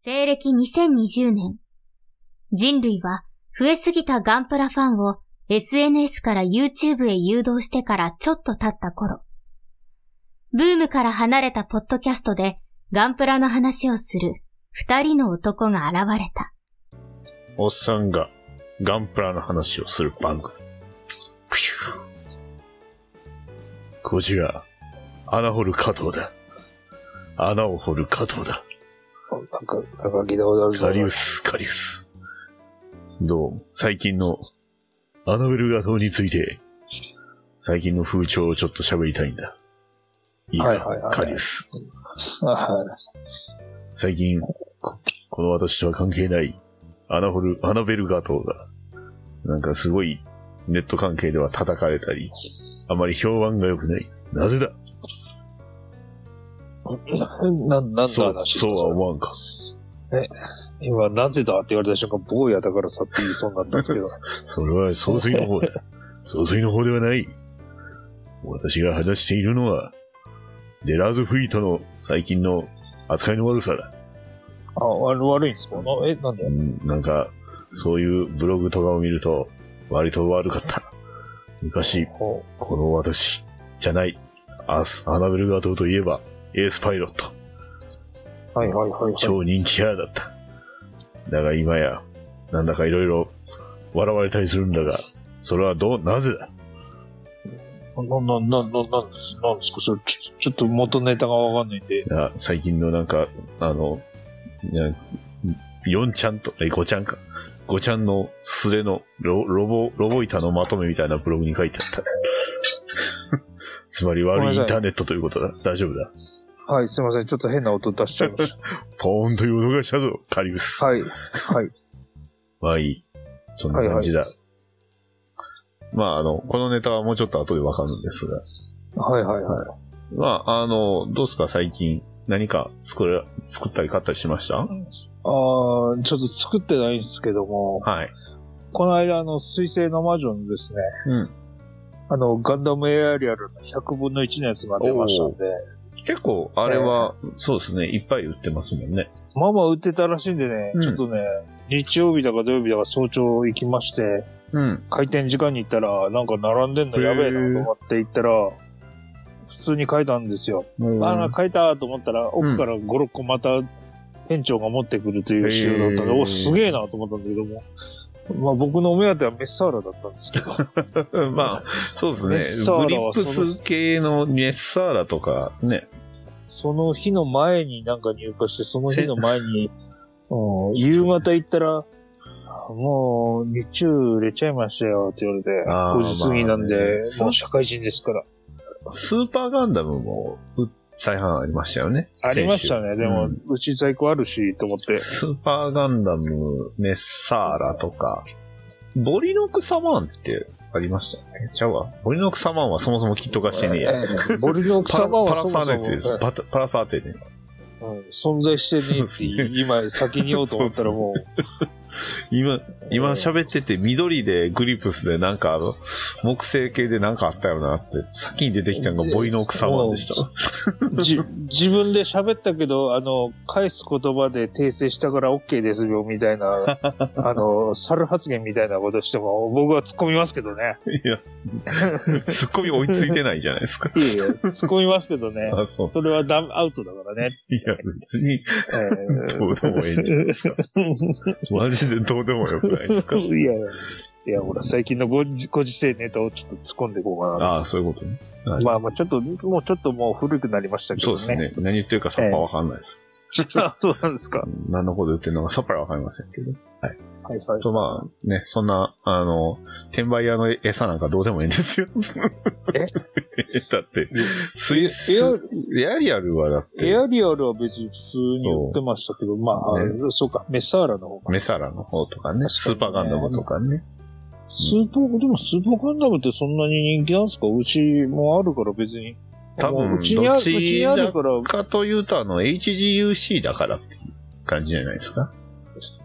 西暦2020年、人類は増えすぎたガンプラファンを SNS から YouTube へ誘導してからちょっと経った頃、ブームから離れたポッドキャストでガンプラの話をする二人の男が現れた。おっさんがガンプラの話をする番組。プシュこちら、穴掘る加藤だ。穴を掘る加藤だ。高高木でございます。カリウス、カリウス。どう？も、最近のアナベル画像について、最近の風潮をちょっと喋りたいんだ。いいか、はいはいはいカリウス。は最近、ここの私とは関係ない、アナホル、アナベル画像が、なんかすごい、ネット関係では叩かれたり、あまり評判が良くない。なぜだ？い。な、なんだそう、話そうは思わんか。今、なぜだって言われた瞬間、坊やだからさって言いそうになったんですけど。それは総帥の方だ。総帥の方ではない。私が話しているのは、デラーズフリートの最近の扱いの悪さだ。あ、悪悪いんですか？なえ、なんで？うんなんか、そういうブログとかを見ると、割と悪かった。昔、ほこの私、じゃない、アス、アナベルガトーといえば、エースパイロット、うはいはいはいはい。超人気キャラだった。だが今や、なんだかいろいろ笑われたりするんだが、それはどう、なぜだ？な、な、な、な、なんですなんですか？それ、ちょ、ちょっと元ネタがわかんないんで。いや最近のなんか、あの、いや4ちゃんと、え、5ちゃんか。5ちゃんの素手のロロボ、ロボ板のまとめみたいなブログに書いてあった。つまり悪いインターネットということだ。大丈夫だ。はい、すいません。ちょっと変な音出しちゃいましポーンという音がしたぞ、カリウス。た。はい。はい。まあいい。そんな感じだ。まああの、このネタはもうちょっと後でわかるんですが。はいはいはい。まああの、どうすか？最近何か作れ、作ったり買ったりしました？あーちょっと作ってないんですけども、はい。この間、あの、水星の魔女のですね、うん。あの、ガンダムエアリアルの100分の1のやつが出ましたんで、結構、あれは、そうですね、いっぱい売ってますもんね。まあまあ売ってたらしいんでね、うん。ちょっとね、日曜日だか土曜日だか早朝行きまして、うん。開店時間に行ったら、なんか並んでんのやべえなと思って行ったら、普通に書いたんですよ。ああ、書いたと思ったら、奥から5、6個また店長が持ってくるという仕様だったんで、お、すげえなと思ったんだけども、まあ僕のお目当てはメッサーラだったんですけど、まあ、そうですね。ラグリップス系のメッサーラとか、ね。その日の前になんか入荷して、その日の前に、うん、夕方行ったら、もう、日中売れちゃいましたよって言われて、あー5時過ぎなんで、まあもう社会人ですから。スーパーガンダムも、う再販ありましたよね。ありましたね。でも、ううんち在庫あるし、と思って。スーパーガンダム、メッサーラとか、ボリノクサマンってありましたよね。ちゃうわ。ボリノクサマンはそもそもキット化してねえや。えーボリのパラ草場パラはそもそもサーテです。パタパラサーテね。うん存在してねえって 今先に言おうと思ったらもう、今、今喋ってて緑でグリプスでなんかあの、木製系でなんかあったよなって、先に出てきたのがボイノクサマンでした。じ自分で喋ったけど、あの、返す言葉で訂正したから OK ですよ、みたいな、あの、猿発言みたいなことしても、僕は突っ込みますけどね。いや、ツッコミ追いついてないじゃないですか。いえいえ、突っ込みますけどね。あ、そう。それはダメ、アウトだからね。いや、別に、えーどうでもええんじゃないですか。マジでどうでもよくないですか？いやいや、ほら、最近のご時ご時世ネタをちょっと突っ込んでいこうかな。ああ、そういうことね。はいまあまあ、ちょっと、もうちょっともう古くなりましたけどね。そうですね。何言ってるかさっぱわかんないです。あ そうなんですか。何のこと言ってるのかさっぱりわかりませんけど。はいはい。とまあね、そんな、あの、転売屋の餌なんかどうでもいいんですよ。え？だって、スイス、エアリアルはだって、エアリアルは別に普通に売ってましたけど、まあ、ねそうか、メッサーラの方か。メサラの方とかね、スーパーガンダムとかね。スーパー、でもスーパーガンダムってそんなに人気なんですか？うちもあるから別に。多分もうちにあるから、かというと、あの、HGUC だからっていう感じじゃないですか。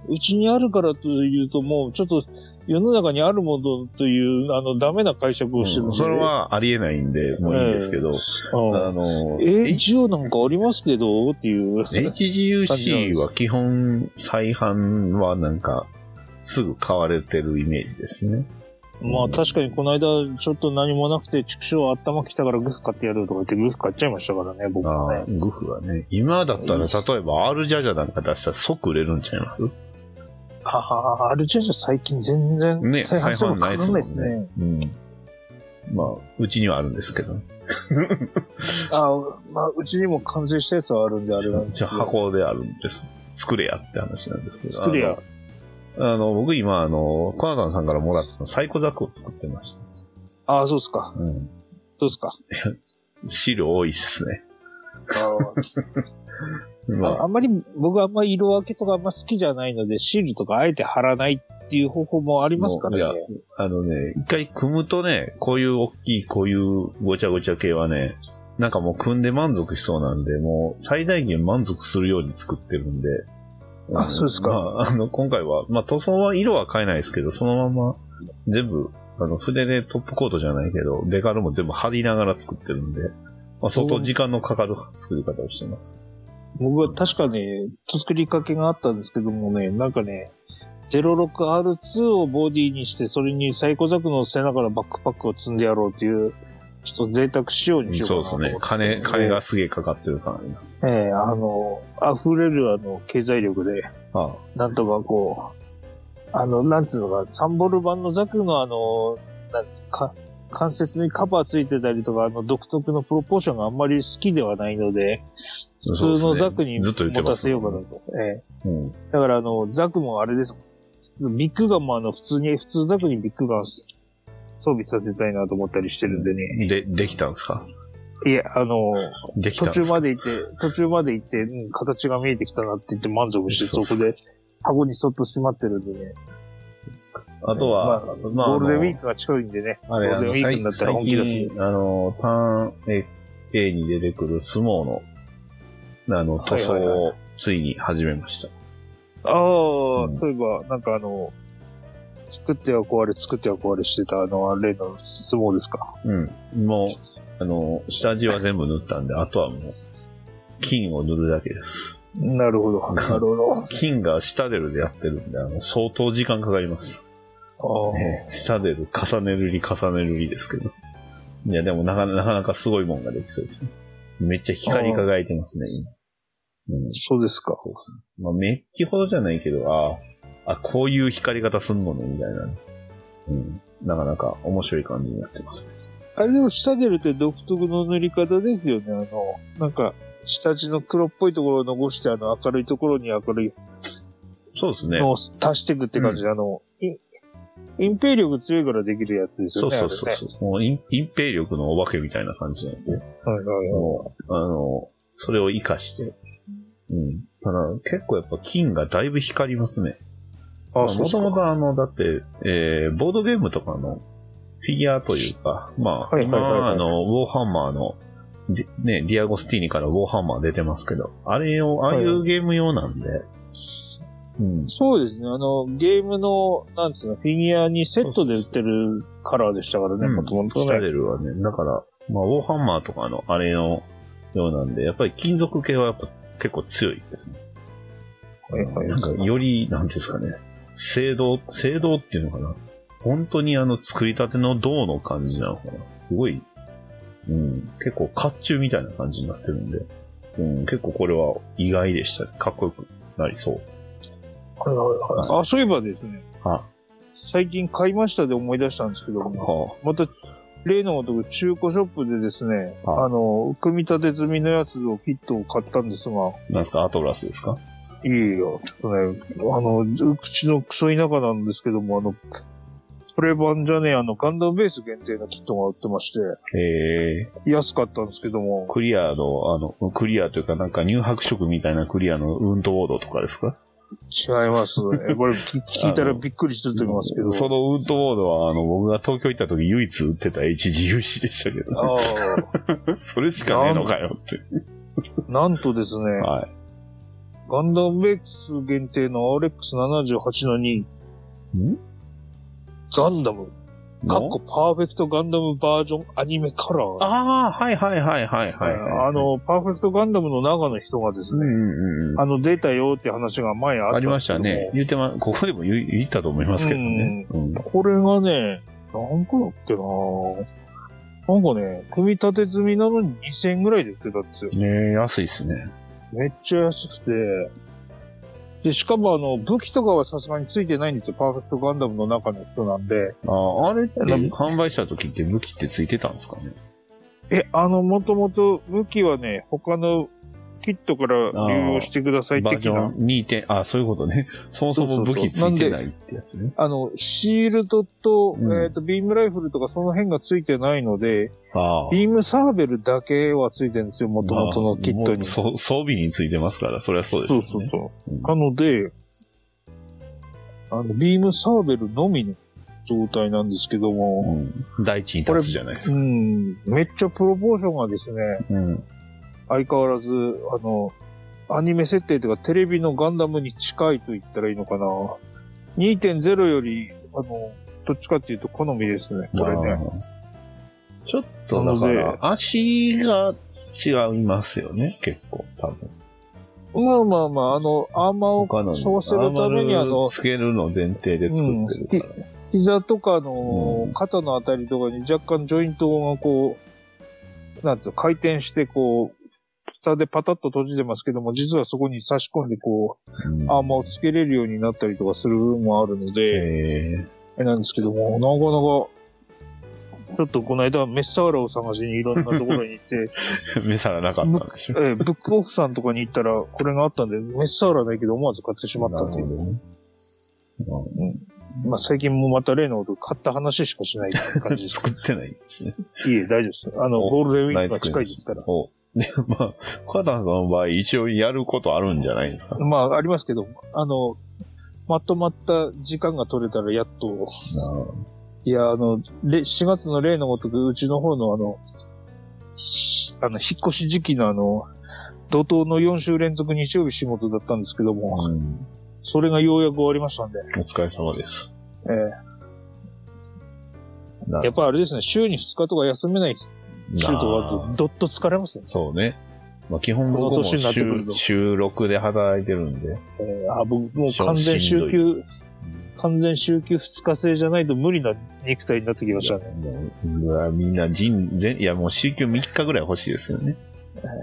うちにあるからというと、もうちょっと世の中にあるものという、あの、ダメな解釈をしてるんで、それはありえないんで、もういいんですけど、うんあの、えー、一応なんかありますけど、っていう。HGUC は基本再販はなんか、すぐ買われてるイメージですね。まあ確かにこの間ちょっと何もなくて、畜生頭来たからグフ買ってやるとか言ってグフ買っちゃいましたからね、僕あはね。あ、グフはね。今だったら、例えば R ジャジャなんか出したら即売れるんちゃいます？ああ、あれじゃじゃ最近全然ね、再販ないですもんですね。ね。うん。まあ、うちにはあるんですけど。ああ、まあうちにも完成したやつはあるんであれなんですけど。箱であるんです。作れやって話なんですけど。作れや。あの。僕今、あの、コナタンさんからもらったサイコザクを作ってました。ああ、そうっすか。うん。どうっすか？汁多いっすね。あ まああんまり、僕はあんまり色分けとかあんま好きじゃないので、シールとかあえて貼らないっていう方法もありますからもね。あのね、一回組むとね、こういう大きい、こういうごちゃごちゃ系はね、なんかもう組んで満足しそうなんで、もう最大限満足するように作ってるんで。あそうですかまあ、あの、今回は、まあ塗装は色は変えないですけど、そのまま全部、あの、筆でトップコートじゃないけど、ベカルも全部貼りながら作ってるんで、まあ相当時間のかかる作り方をしてます。僕は確かね、作りかけがあったんですけどもね、なんかね、06R2 をボディにして、それにサイコザクの背中のバックパックを積んでやろうっていう、ちょっと贅沢仕様にしようかな。そうですね。金、金がすげえかかってる感あります。ええあの、溢れるあの、経済力で、あなんとかこう、あの、なんつうのか、サンボル版のザクのあの、なんか、関節にカバーついてたりとか、あの、独特のプロポーションがあんまり好きではないので、普通のザクに持たせようかなと。ええうん。だからあの、ザクもあれです。ビッグガンもあの、普通に、普通ザクにビッグガン装備させたいなと思ったりしてるんでね。で、できたんですか？いえ、あの、途できたんですか？中まで行って、途中まで行って、うん、形が見えてきたなって言って満足して、そこで箱にそっとしまってるんでね。あとは、まあ、ゴールデンウィークが近いんでね。あれ、ゴールデンウィーク最になったら最本気出す。近、あの、ターン A, に出てくる相撲の、あの、塗装はいはいをついに始めました。ああ、うんそういえば、なんかあの、作っては壊れ、作っては壊れしてた、あの、例の相撲ですか？うん。もう、あの、下地は全部塗ったんで、あとはもう、金を塗るだけです。なるほど。なるほど。あ金がシタデルでやってるんで、あの、相当時間かかります。あえーシタデル、重ね塗り、重ね塗りですけど。いや、でもなかなかなかすごいもんができそうですね。めっちゃ光り輝いてますね、今。うん、そうですか。そうですね。まあ、メッキほどじゃないけど、ああ、あ、こういう光り方すんのね、みたいなね。うん。なかなか面白い感じになってますね。あれでも下出るって独特の塗り方ですよね。あの、なんか、下地の黒っぽいところを残して、あの、明るいところに明るいそうですね。のを足していくって感じで、あの、イ隠蔽力強いからできるやつですそうよね。そうそうそう。もう隠隠蔽力のお化けみたいな感じなんで。はいはいはい。もう、あの、それを活かして。うん。ただ、結構やっぱ金がだいぶ光りますね。あ、もそうともとあの、だって、えー、ボードゲームとかのフィギュアというか、まあ、はいはいはいはい今、あの、ウォーハンマーの、でね、ディアゴスティーニからウォーハンマー出てますけど、あれを、ああいうゲーム用なんで、うん。そうですね。あの、ゲームの、なんつうの、フィギュアにセットで売ってるカラーでしたからね、うんもともとスタね。デルはね、だから、まあ、ウォーハンマーとかのあれのようなんで、やっぱり金属系はやっぱ結構強いですね。はいはいなんか、より、なんですかね、精度、精度っていうのかな？本当にあの、作りたての銅の感じなのかな？すごい、うん、結構甲冑みたいな感じになってるんで、うん、結構これは意外でしたね。かっこよくなりそう。はいはいはいあ、そういえばですね、は、最近買いましたで思い出したんですけども、はまた、例のごとく中古ショップでですね、はいあの、組み立て済みのやつをキットを買ったんですが、なんですか、アトラスですか？いいよ、ちょっとね、あの、うちのクソ田舎なんですけども、あの、プレ版じゃねえ、あの、ガンダムベース限定のキットが売ってまして、え。安かったんですけども。ー、、クリアの、あの、クリアというかなんか乳白色みたいなクリアのウントボードとかですか？違います。えこれ聞聞いたらびっくりすると思いますけど。そのウントボードは、あの、僕が東京行った時唯一売ってた HGUC でしたけど、あ それしかねえのかよって。あ、なんとですね、はい。ガンダム X 限定の RX78 の2、んガンダム、かっのこパーフェクトガンダムバージョンアニメカラー。ああ、はいはいはいはいはい、はい。あ、の、パーフェクトガンダムの長の人がですね、うんうんうん。あの、出たよって話が前あったありましたね。。言ってま、ここでも言ったと思いますけどね。うん。これがね、何個だっけななんかね、組み立て済みなのに2000円ぐらいで売ってたんですよ。ねえ、安いっすね。めっちゃ安くて。で、しかもあの、武器とかはさすがについてないんですよ。パーフェクトガンダムの中の人なんで。ああ、あれって販売した時って武器ってついてたんですかね？え、あの、もともと武器はね、他のキットから流用してくださいバージョ的な。ン2点、あ、そういうことね。そもそも武器ついてないってやつね。あの、シールドと、うんえっ、と、ビームライフルとかその辺がついてないので。ビームサーベルだけはついてるんですよ、もともとのキットに。装備についてますから、それはそうでしょそううね。そうそう。うんなので、あの、ビームサーベルのみの状態なんですけども、うん。第一に立つじゃないですうか。ん、めっちゃプロポーションがですね、うん。相変わらず、あの、アニメ設定というかテレビのガンダムに近いと言ったらいいのかな。2.0より、あの、どっちかっていうと好みですね、これね。ちょっと、だかなら、足が違いますよね、結構、多分。まあまあまあ、あの、アーマーをそうするためにあのつけるの前提で作ってるから。膝とかのうん肩のあたりとかに若干ジョイントがこう、なんつうの、回転してこう、下でパタッと閉じてますけども、実はそこに差し込んでこうんう、アーマーをつけれるようになったりとかする部分もあるので、ええなんですけども、なかなか、ちょっとこの間メッサーラを探しにいろんなところに行って、ー、目皿なかったんでしょ。えーブックオフさんとかに行ったら、これがあったんで、メッサーラないけど思わず買ってしまったっていう。なるほどねまあ最近もまた例のこと買った話しかしない感じです。作ってないんですね。いえ、大丈夫です。あの、おゴールデンウィークが近いですから。おで、まあ、カタンさんの場合、一応やることあるんじゃないですか？まあ、ありますけど、あの、まとまった時間が取れたらやっと、いや、あの、れ4月の例のごとく、うちの方のあの、しあの、引っ越し時期のあの、怒涛の4週連続日曜日仕事だったんですけども、うん。それがようやく終わりましたんで、お疲れ様です。えなえやっぱあれですね、週に2日とか休めない週とかあると、どっと疲れますね。そうね。まあ、基本僕もこの年になってくる週と週6で働いてるんで。えーあ僕もう完全週休、完全週休2日制じゃないと無理な肉体になってきましたね。もううわみんな人、全、いやもう週休3日ぐらい欲しいですよね。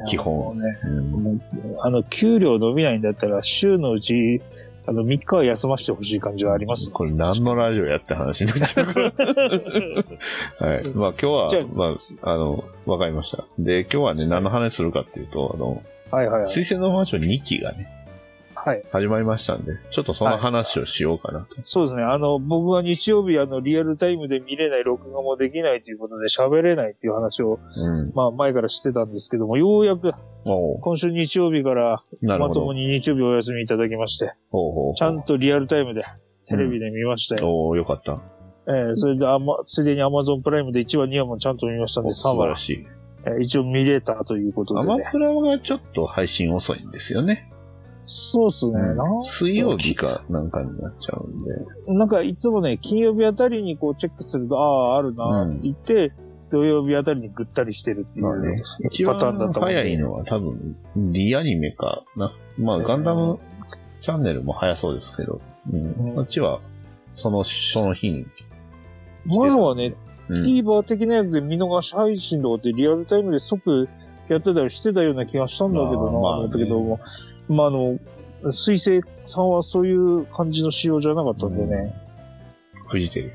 基本もうね、うんあの、給料伸びないんだったら、週のうち、あの、3日は休ませてほしい感じはあります。これ何のラジオやって話になっちゃうから。はい。まあ今日はまあ、あの、わかりました。で、今日はね、何の話するかっていうと、あの、はいはいはい。水星のマンション2期がね、はい。始まりましたんで、ちょっとその話をしようかなと。そうですね。あの、僕は日曜日、あの、リアルタイムで見れない、録画もできないということで喋れないっていう話を、うん。まあ、前からしてたんですけども、ようやく、今週日曜日から。まともに日曜日お休みいただきまして、ほうほうほうちゃんとリアルタイムで、テレビで見ましたよ。おおよかった。えーそれであま、ついでに Amazon プライムで1話、2話もちゃんと見ましたんで、3お素晴話ら、しい。えー一応見れたということアでね。マプラがちょっと配信遅いんですよね。そうっすね。な水曜日かなんかになっちゃうんで。なんかいつもね、金曜日あたりにこうチェックすると、ああ、あるなって言って、土曜日あたりにぐったりしてるっていうまあね、一パターンだ番ったもんで早いのは多分、リアニメかな。まあ、ガンダムチャンネルも早そうですけど、うん。うんこっちは、その、その日に。前はね、うん。TVer 的なやつで見逃し配信とかってリアルタイムで即やってたりしてたような気がしたんだけどな、まあまあ思ったけども、まああの、水星さんはそういう感じの仕様じゃなかったんでね。フジテレビ。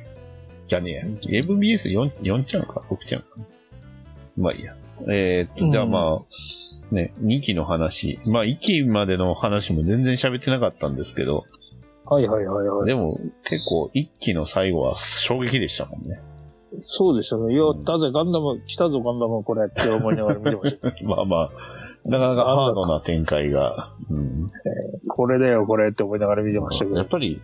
じゃねえや。MBS4、4ちゃんか ?6 ちゃんか？まあいいや。えーっと、じゃあまあ、ね、2期の話。まあ1期までの話も全然喋ってなかったんですけど、はいはいはいはい。でも結構1期の最後は衝撃でしたもんね。そうでしたね。やったぜ、ガンダム、来たぞガンダムこれって思いながら見てました。まあまあ、なかなかハードな展開が。うん、これだよこれって思いながら見てましたけど。やっぱり、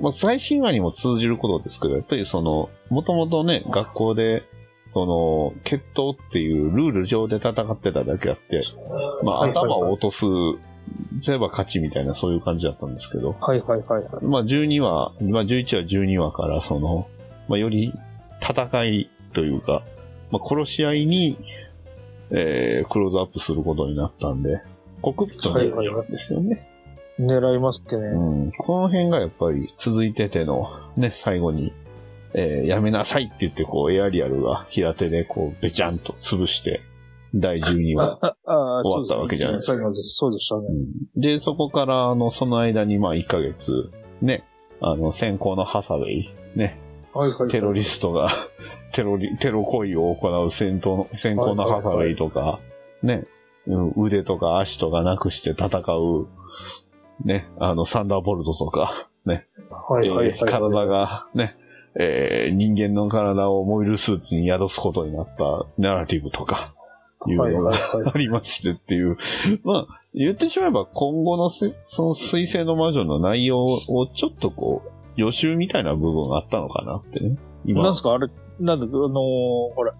まあ最新話にも通じることですけど、やっぱりその、もともとね、学校で、その、決闘っていうルール上で戦ってただけあって、まあ頭を落とすすれば勝ちみたいな、そういう感じだったんですけど、はいはいはいはい。まあ12話、まあ11話、12話から、その、まあより戦いというか、まあ殺し合いに、えー、クローズアップすることになったんで、コックピットにはいですよね。狙いますってね。うん。この辺がやっぱり続いてての、ね、最後に、えーやめなさいって言って、こう、エアリアルが平手で、こう、べちゃんと潰して、第12話。終わったわけじゃないですかそうですそうでしたね。うんで、そこから、あの、その間に、まあ、1ヶ月、ね、あの、先行のハサウェイ、ね、はいはい。テロリストが、テロリ、テロ行為を行う戦闘の、先行のハサウェイとか、ね、うん腕とか足とかなくして戦う、ね、あの、サンダーボルトとか、ね、はいはいはい。えー体がね、えー人間の体をモイルスーツに宿すことになったナラティブとか、いうはいのがはいはい。ありましてっていう。まあ、言ってしまえば今後のせその水星の魔女の内容をちょっとこう、予習みたいな部分があったのかなってね。今。なんすか？あれ、なんだ、あのーほら、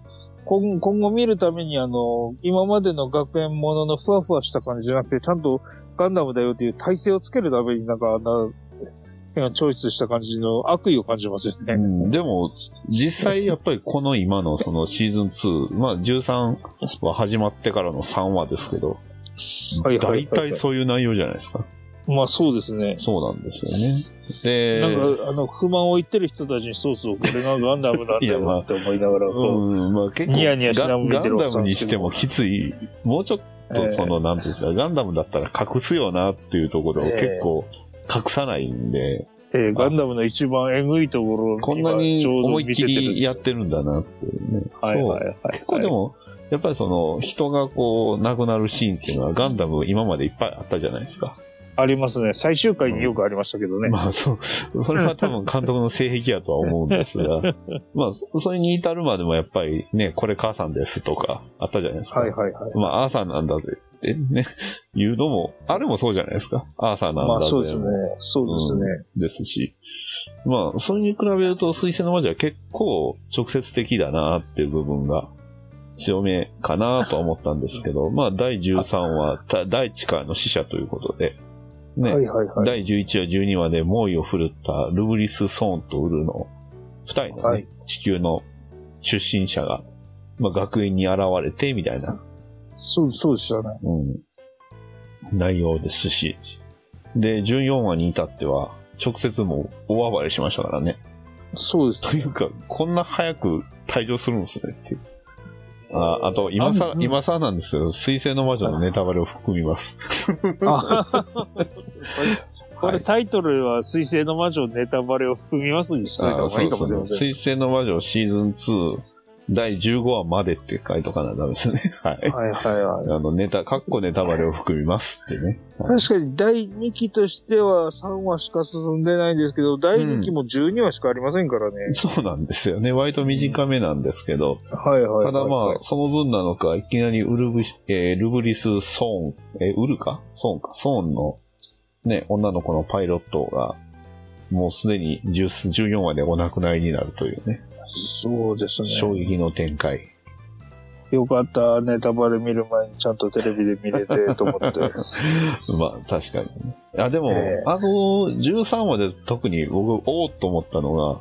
今今後見るためにあのー今までの学園もののふわふわした感じじゃなくて、ちゃんとガンダムだよっていう体勢をつけるためになんかあんな、チョイスした感じの悪意を感じますよね。うん、でも、実際やっぱりこの今のそのシーズン2、まあ13は始まってからの3話ですけど、はいはいはい大体そういう内容じゃないですか。まあそうですね。そうなんですよね。で、なんか、あの、不満を言ってる人たちに、そうそう、これがガンダムなんだよって思いながら、こうん、まあ結構ニヤニヤしながら見ガンダムにしてもきつい、もうちょっう、とその、えなんていうんですか、ガンダムだったら隠すよなっていうところをええ結構隠さないんで、ーえーガンダムの一番えぐいところをこんなに思いっきりやってるんだなっていうね。はいはいはい。そう結構でも、やっぱりその、人がこう、亡くなるシーンっていうのはガンダム今までいっぱいあったじゃないですか。ありますね。最終回によくありましたけどね。まあそう、それは多分監督の性癖やとは思うんですが、まあそそれに至るまでもやっぱりね、これ母さんですとかあったじゃないですか。はいはいはい。まあ、アーサーなんだぜってね、言うのも、あれもそうじゃないですか。アーサーなんだぜ。まあそうですね。そうですね。ですし。まあ、それに比べると、水星の魔女は結構直接的だなっていう部分が強めかなとは思ったんですけど、まあ、第13話、た大地からの死者ということで、ね、はいはいはい。第11話、12話で猛威を振るったルブリス・ソーンとウルの二人のね、はい地球の出身者が、まあ、学園に現れて、みたいなそう、そうでしたね。うん、内容ですし。で、14話に至っては、直接もう大暴れしましたからね。そうです。というか、こんな早く退場するんですねっていう。ああと、今さあ、うん今さなんですよ。水星の魔女のネタバレを含みます。あ これはいタイトルは水星の魔女ネタバレを含みますにしといた方がいいかもしれません。水星の魔女シーズン2第15話までって書いとかなダメですね。はい。はいはいはい。あの、ネタ、カッコネタバレを含みますってね。確かに第2期としては3話しか進んでないんですけど、第2期も12話しかありませんからね。そうなんですよね。割と短めなんですけど、はいはいはい。ただまあ、その分なのか、いきなりウルブシ、えールブリス・ソーン、えーウルか？ソーンか、ソーンの、ね、女の子のパイロットが、もうすでに10 14話でお亡くなりになるというね、そうですね。衝撃の展開。よかった、ネタバレ見る前にちゃんとテレビで見れてと思って。まあ、確かにね。あ、でも、えあの、13話で特に僕、おおっと思ったのが、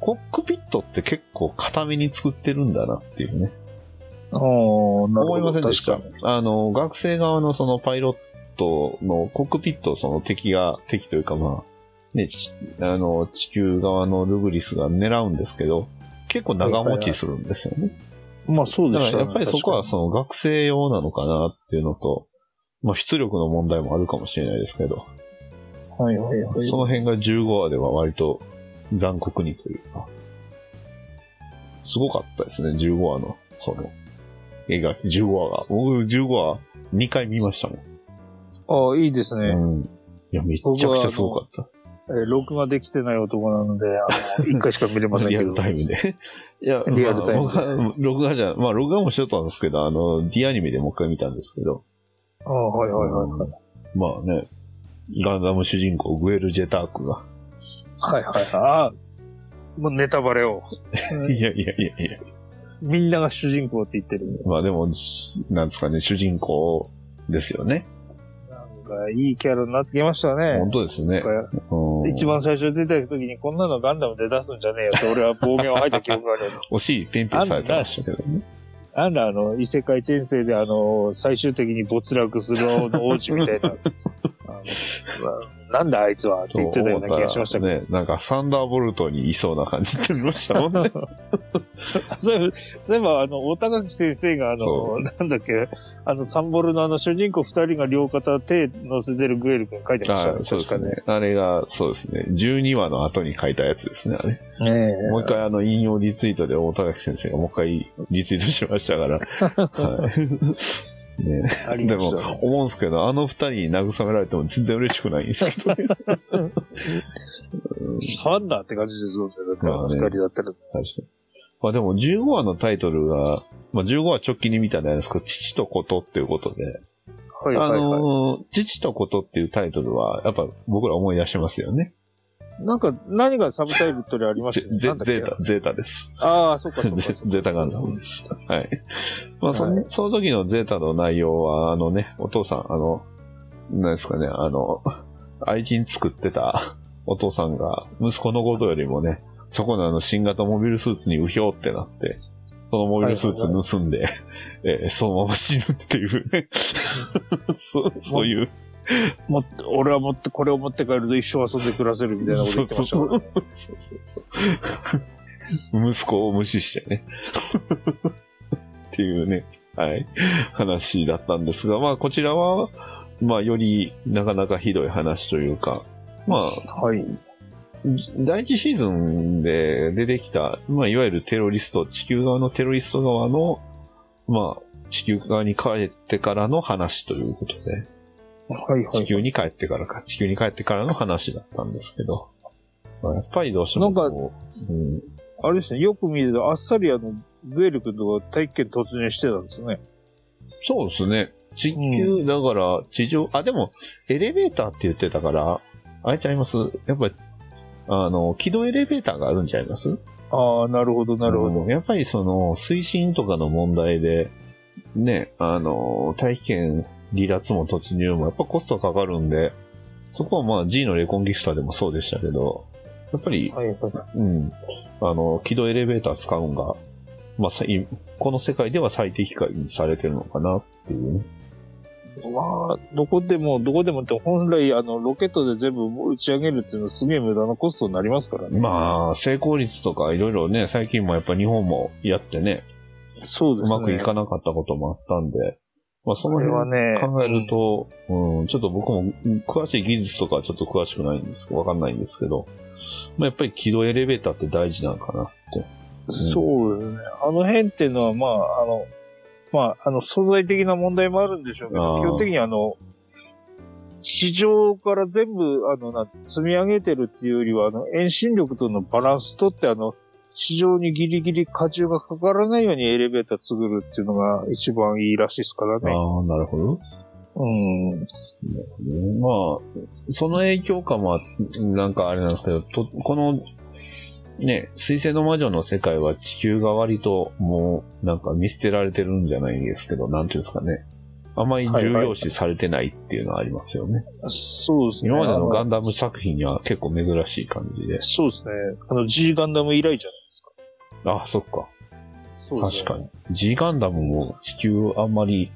コックピットって結構固めに作ってるんだなっていうね。おーなるほど。思いませんでした？あの、学生側のそのパイロットのコックピットをその敵が、敵というかまあ、ね、ちあの、地球側のルブリスが狙うんですけど、結構長持ちするんですよね。まあそうでしたね。やっぱりそこはその学生用なのかなっていうのと、まあ出力の問題もあるかもしれないですけど、にはいはいはい。その辺が15話では割と残酷にというか、すごかったですね、15話の、その、映画、15話が。僕15話2回見ましたもん。ああ、いいですね。うん。いや、めっちゃくちゃすごかった。えー録画できてない男なので、あの、一回しか見れませんけど。リアルタイムで。いや、リアルタイムでまあ僕は録画じゃ、まあ、録画もしとったんですけど、あの、D アニメでもう一回見たんですけど、ああ、はいはいはいはい。まあね、ガンダム主人公、グエル・ジェタークが。はいはいはい。もうネタバレを。いやいやいやいや。みんなが主人公って言ってる。まあでも、しなんですかね、主人公ですよね。かいいキャラになってきましたね。本当ですね。うん、一番最初出た時にこんなのガンダムで出すんじゃねえよって俺は暴言を吐いた記憶がある。惜しい、ペンペンされてましたけどね。あんなあの、異世界転生であの、最終的に没落する王子みたいな。なんだあいつはって言ってたような気がしましたけど。ね、なんかサンダーボルトにいそうな感じってましたもんね。そういえば、あの、大高木先生が、あの、なんだっけ、あの、サンボルのあの、主人公二人が両肩手乗せてるグエル君書いてましたね。そうですね。あれが、そうですね。12話の後に書いたやつですね、あれ。ねもう一回あの、引用リツイートで大高木先生がもう一回リツイートしましたから。はいね、でも、思うんですけど、あの二人に慰められても全然嬉しくないんですけどね。ファンだって感じですよね。だってあの二人だったら。確かに。まあでも15話のタイトルが、まあ15話直近に見たんじゃないですか、父とことっていうことで。はいはいはい。あのー、父とことっていうタイトルは、やっぱ僕ら思い出しますよね。なんか、何がサブタイトルありました？ゼゼータ、ゼータです。ああ、そっかそっか ゼータガンダムです。はい。まあそ、はい、その時のゼータの内容は、あのね、お父さん、あの、何ですかね、あの、愛人作ってたお父さんが、息子のことよりもね、そこのあの新型モビルスーツにうひょーってなって、そのモビルスーツ盗んで、はいはいはい、えー、そのまま死ぬっていうね そ。そういう も俺は持って、これを持って帰ると一生遊んで暮らせるみたいなこと言ってましたからね。そうそうそう。息子を無視してね。っていうね、はい、話だったんですが、まあこちらは、まあよりなかなかひどい話というか、まあ、はい。第一シーズンで出てきた、まあいわゆるテロリスト、地球側のテロリスト側の、まあ地球側に帰ってからの話ということで、はいはい。地球に帰ってからか、地球に帰ってからの話だったんですけど、まあ、やっぱりどうしてもなんか、うん、あれですね、よく見ると、あっさりあの、グエル君とか大気圏突入してたんですね。そうですね。地球、だから、地上、あ、でも、エレベーターって言ってたから、あれちゃいます？やっぱり、あの、軌道エレベーターがあるんちゃいます？ああ、なるほど、なるほど。やっぱりその、推進とかの問題で、ね、あの、大気圏離脱も突入もやっぱコストかかるんで、そこはまあ G のレコンギスタでもそうでしたけど、やっぱり、はいうん、あの、軌道エレベーター使うんが、まあ、この世界では最適化にされてるのかなっていうね。まあ、どこでも、どこでもって、本来、あの、ロケットで全部打ち上げるっていうのはすげえ無駄なコストになりますからね。まあ、成功率とかいろいろね、最近もやっぱ日本もやってね、そうですね。うまくいかなかったこともあったんで、まあ、その辺ね、考えると、うん、ちょっと僕も詳しい技術とかはちょっと詳しくないんですわかんないんですけど、まあ、やっぱり軌道エレベーターって大事なのかなって。うん、そうですね。あの辺っていうのは、まあ、あの、まあ、あの、素材的な問題もあるんでしょうけど、基本的にあの、地上から全部、あの、な、積み上げてるっていうよりは、あの、遠心力とのバランスとって、あの、地上にギリギリ荷重がかからないようにエレベーター作るっていうのが一番いいらしいですからね。ああ、なるほど。うん。まあ、その影響かも、なんかあれなんですけど、とこの、ね、水星の魔女の世界は地球が割ともう、なんか見捨てられてるんじゃないんですけど、なんていうんですかね。あまり重要視されてないっていうのはありますよね。はいはい、そうですね。今までのガンダム作品には結構珍しい感じで。そうですね。あの G ガンダム以来じゃないですか。あ、そっか。そうですね。確かに。G ガンダムも地球あんまり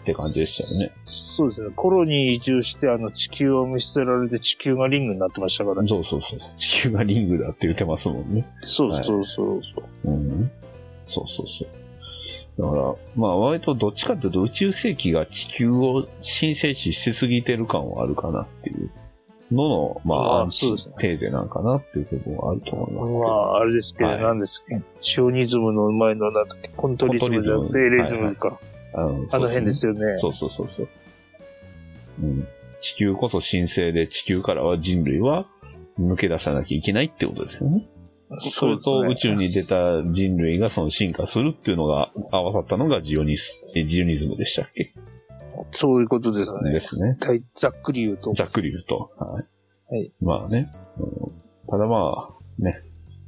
って感じでしたよね。そうですね。コロニー移住して、あの、地球を見捨てられて地球がリングになってましたから、ね。そうそうそう。地球がリングだって言ってますもんね。そうそうそうそう、はい、うん。そうそうそう。だから、まあ割とどっちかっていうと宇宙世紀が地球を神聖視しすぎてる感はあるかなっていうのの、まあ、アンチテーゼなんかなっていう部分はあると思いますけど。まあ、あれですけど、はい、なんですけど、シオニズムの前の、なんだっけ、コントリズムじゃなくて、エレズムか。はいはい、あのあの辺ですよね。そうそうそうそう。うん。地球こそ神聖で地球からは人類は抜け出さなきゃいけないってことですよね。それと宇宙に出た人類がその進化するっていうのが合わさったのがジオニス、ジオニズムでしたっけ？そういうことですね。ですね。ざっくり言うと。ざっくり言うと。はい。はい、まあね。ただまあ、ね。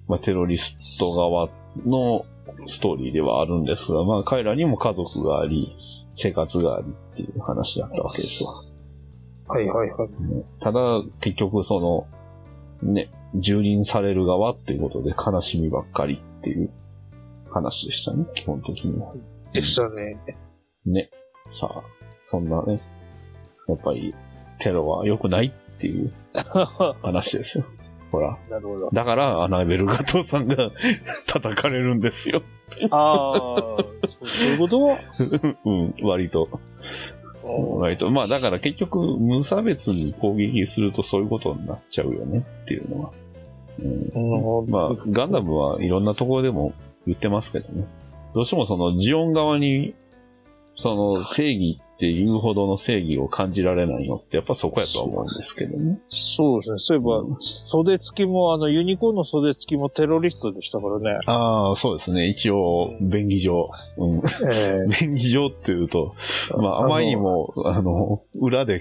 まあテロリスト側のストーリーではあるんですが、まあ彼らにも家族があり、生活がありっていう話だったわけですわ。はいはいはい。ただ、結局その、ね、蹂躙される側っていうことで悲しみばっかりっていう話でしたね、基本的には。でしたね。ね。さあ、そんなね、やっぱりテロは良くないっていう 話ですよ。ほら。なるほど。だから、アナベルガトーさんが 叩かれるんですよ。ああ、そういうこと？うん、割と。割と。まあだから結局、無差別に攻撃するとそういうことになっちゃうよねっていうのは。うん、うんまあ、ガンダムはいろんなところでも言ってますけどね。どうしてもそのジオン側に、その正義っていうほどの正義を感じられないのってやっぱそこやとは思うんですけどね。そうですね。そういえば、袖付きも、あの、ユニコーンの袖付きもテロリストでしたからね。ああ、そうですね。一応、便宜上。うん。え 便宜上っていうと、まあ、あまりにも、あの、裏で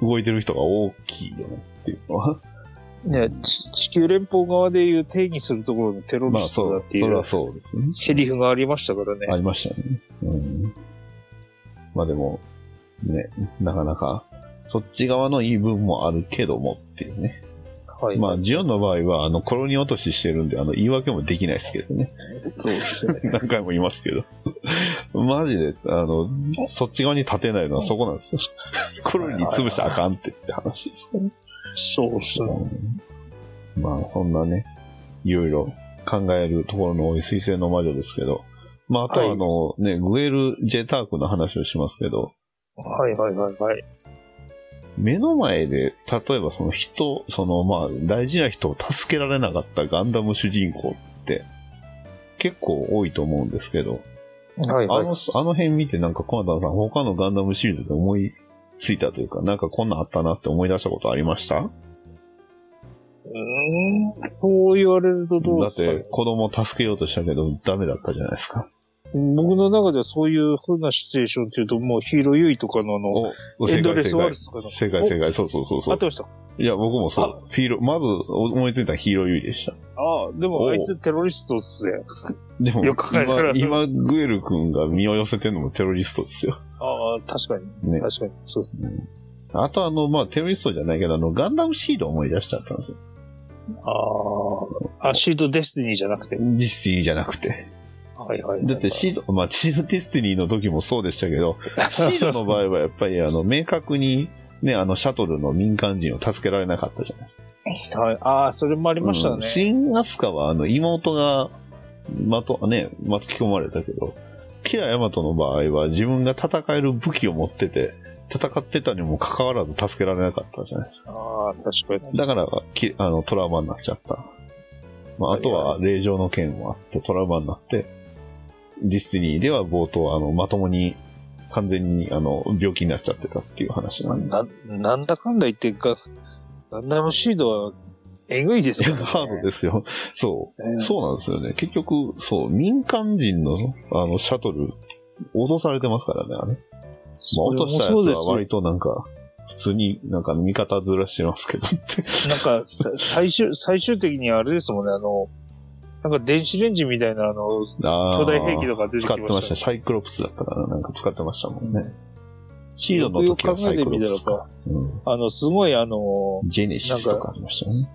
動いてる人が大きいよねっていうのは。えね、ち地球連邦側でいう定義するところのテロまあ、リストそうだっ、ていうそれはそうですね。セリフがありましたからね。ありましたね。うん。まあでも、ね、なかなか、そっち側の言い分もあるけどもっていうね。はい。まあ、ジオンの場合は、あの、コロニー落とししてるんで、あの、言い訳もできないですけどね。そうですね。何回も言いますけど。マジで、あの、そっち側に立てないのはそこなんですよ。コロニー潰したらあかんってって話ですね。そうですね。うんまあ、そんなね、いろいろ考えるところの多い水星の魔女ですけど、まあ、あとはあの、ね、グエル・ジェタークの話をしますけど、はいはいはいはい。目の前で、例えばその人、そのまあ、大事な人を助けられなかったガンダム主人公って、結構多いと思うんですけど、はいはい。あの、あの辺見てなんかコナタンさん他のガンダムシリーズで思いついたというか、なんかこんなんあったなって思い出したことありました？うーん、そう言われるとどうだっですか、ねて、子供助けようとしたけどダメだったじゃないですか。僕の中ではそういう風なシチュエーションっていうと、もうヒーローユイとかのあの、お、エンドレ。スワールズとかの正解正解。そうそうそうそう合って。ました？いや、僕もそう。ヒーロー、まず思いついたのはヒーローユイでした。ああ、でもあいつテロリストっすね。でも、よく考え今、今、グエル君が身を寄せてるのもテロリストですよ。ああ、確かに。ね。確かに。そうですね。あとあの、まあ、テロリストじゃないけど、あの、ガンダムシード思い出しちゃったんですよ。ああ、あ、シードデスティニーじゃなくて。ディスティニーじゃなくて。はいはいはい。だってシード、まあ、シードディスティニーの時もそうでしたけど、シードの場合はやっぱりあの、明確に、ね、あの、シャトルの民間人を助けられなかったじゃないですか。はい。ああ、それもありましたねうん。シン・アスカはあの、妹が、まと、ね、巻き込まれたけど、キラヤマトの場合は自分が戦える武器を持ってて、戦ってたにもかかわらず助けられなかったじゃないですか。ああ、確かに。だから、きあの、トラウマになっちゃった。まあ、あとは、フレイ嬢の件もあって、トラウマになって、ディスティニーでは冒頭、あの、まともに、完全に、あの、病気になっちゃってたっていう話なんで。な、なんだかんだ言ってか、ガンダムシードは、えぐいですよ、ね。ハードですよ。そう。ねそうなんですよね。結局、そう、民間人の、あの、シャトル、脅されてますからね、あれ。まあ、落としたやつは割となんか、普通になんか味方ずらしてますけどって。なんか、さ最終、最終的にあれですもんね、あの、なんか電子レンジみたいな、あの、あー巨大兵器とか出てきましたね使ってました。サイクロプスだったからなんか使ってましたもんね。シードの時はサイクロプスか。うんあの、すごいあの、ジェネシスとかありましたね。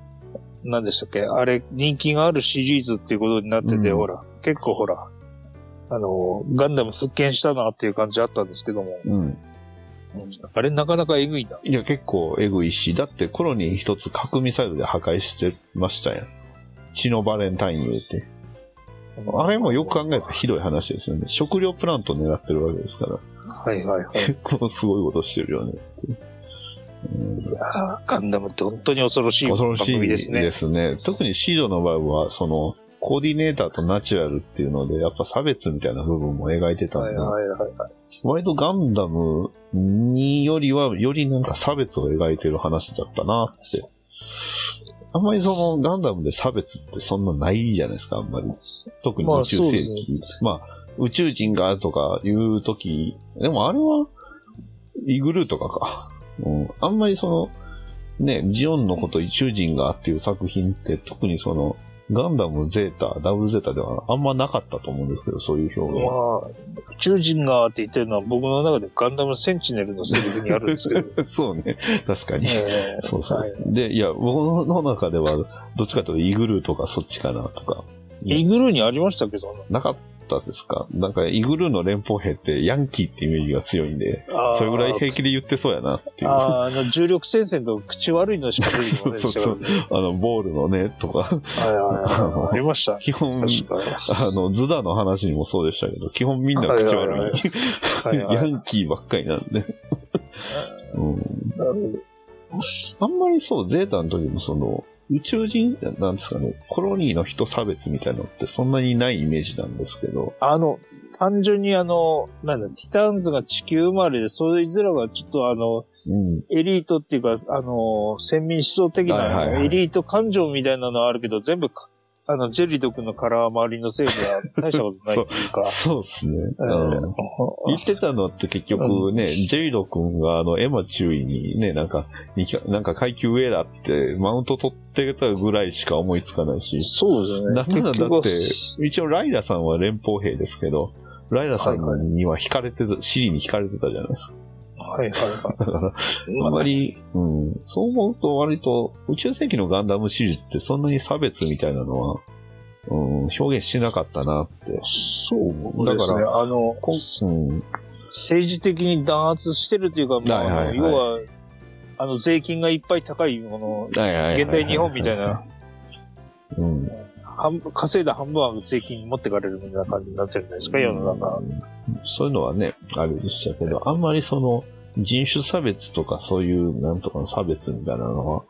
何でしたっけ？あれ、人気があるシリーズっていうことになってて、うんほら、結構ほら、あの、ガンダム復権したなっていう感じあったんですけども、うん。あれなかなかえぐいな。いや、結構エグいし、だってコロニー一つ核ミサイルで破壊してましたやん。血のバレンタイン言うて。あれもよく考えたらひどい話ですよね。食料プラント狙ってるわけですから。はいはいはい。結構すごいことしてるよねう。うんあーガンダムって本当に恐ろしい恐ろしいで番組ですすね。ね。特にシードの場合は、その、コーディネーターとナチュラルっていうので、やっぱ差別みたいな部分も描いてたんで、はいはいはいはい。割とガンダムによりは、よりなんか差別を描いてる話だったなって。あんまりそのガンダムで差別ってそんなないじゃないですか、あんまり。特にまあ宇宙世そう紀。まあ、宇宙人がとかいうとき、でもあれは、イグルーとかか。うん、あんまりその、ね、ジオンのこと宇宙人がっていう作品って特にその、ガンダムゼータ、ダブルゼータではあんまなかったと思うんですけど、そういう表現。まあ、宇宙人がって言ってるのは僕の中でガンダムセンチネルのセリフにあるんですけど。そうね。確かに。えーそうそう、はいで、いや、僕の中では、どっちかというとイグルーとかそっちかなとか。イグルーにありましたっけ、そんな。なかったですか？なんか、イグルーの連邦兵ってヤンキーってイメージが強いんで、それぐらい平気で言ってそうやなっていう。ああの、重力戦線と口悪いのしか出てきませんでしたからね。の、ボールのね、とか。ありました。基本、あの、ズダの話にもそうでしたけど、基本みんな口悪い。はいヤンキーばっかりなんで。うんあんまりそう、ゼータの時もその、宇宙人、なんですかね、コロニーの人差別みたいなのってそんなにないイメージなんですけど、あの、単純にあの、なんだ、ティターンズが地球生まれで、そいつらがちょっとあの、うん。エリートっていうか、あの、先民思想的なエリート感情みたいなのはあるけど、全部か、あの、ジェリド君の空回りのせいでは大したことないっていうか。そうですね。言ってたのって結局ね、ジェイド君があの、エマ注意にね、なんか、になんか階級上だって、マウント取ってたぐらいしか思いつかないし、そうですよね。なんなら結局だって一応ライラさんは連邦兵ですけど、ライラさんには惹かれてた、シリに惹かれてたじゃないですか。はいはいはだから、い。あんまり、うん、そう思うと割と宇宙世紀のガンダムシリーズってそんなに差別みたいなのは、うん、表現しなかったなって。そうですね。だからあの、こうん、政治的に弾圧してるというか、まあ、はいはいはい要は、あの、税金がいっぱい高い、この、はいはいはいはい現代日本みたいな、うん。稼いだ半分は税金持ってかれるみたいな感じになってるんじゃないですか、世の中。そういうのはね、あれでしたけど、あんまりその、人種差別とかそういうなんとかの差別みたいなのは、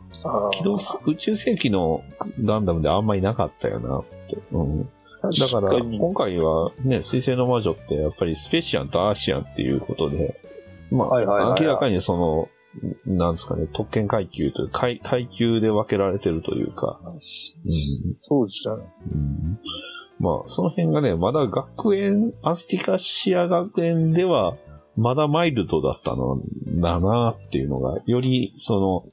機動宇宙世紀のガンダムであんまりなかったよなって。うん、だから、今回はね、水星の魔女ってやっぱりスペシアンとアーシアンっていうことで、まあ、はいはいはいはい。明らかにその、なんですかね、特権階級という階、階級で分けられてるというか、うん。そうでしたね。うん。まあ、その辺がね、まだ学園、アスティカシア学園では、まだマイルドだったのだなっていうのが、より、その、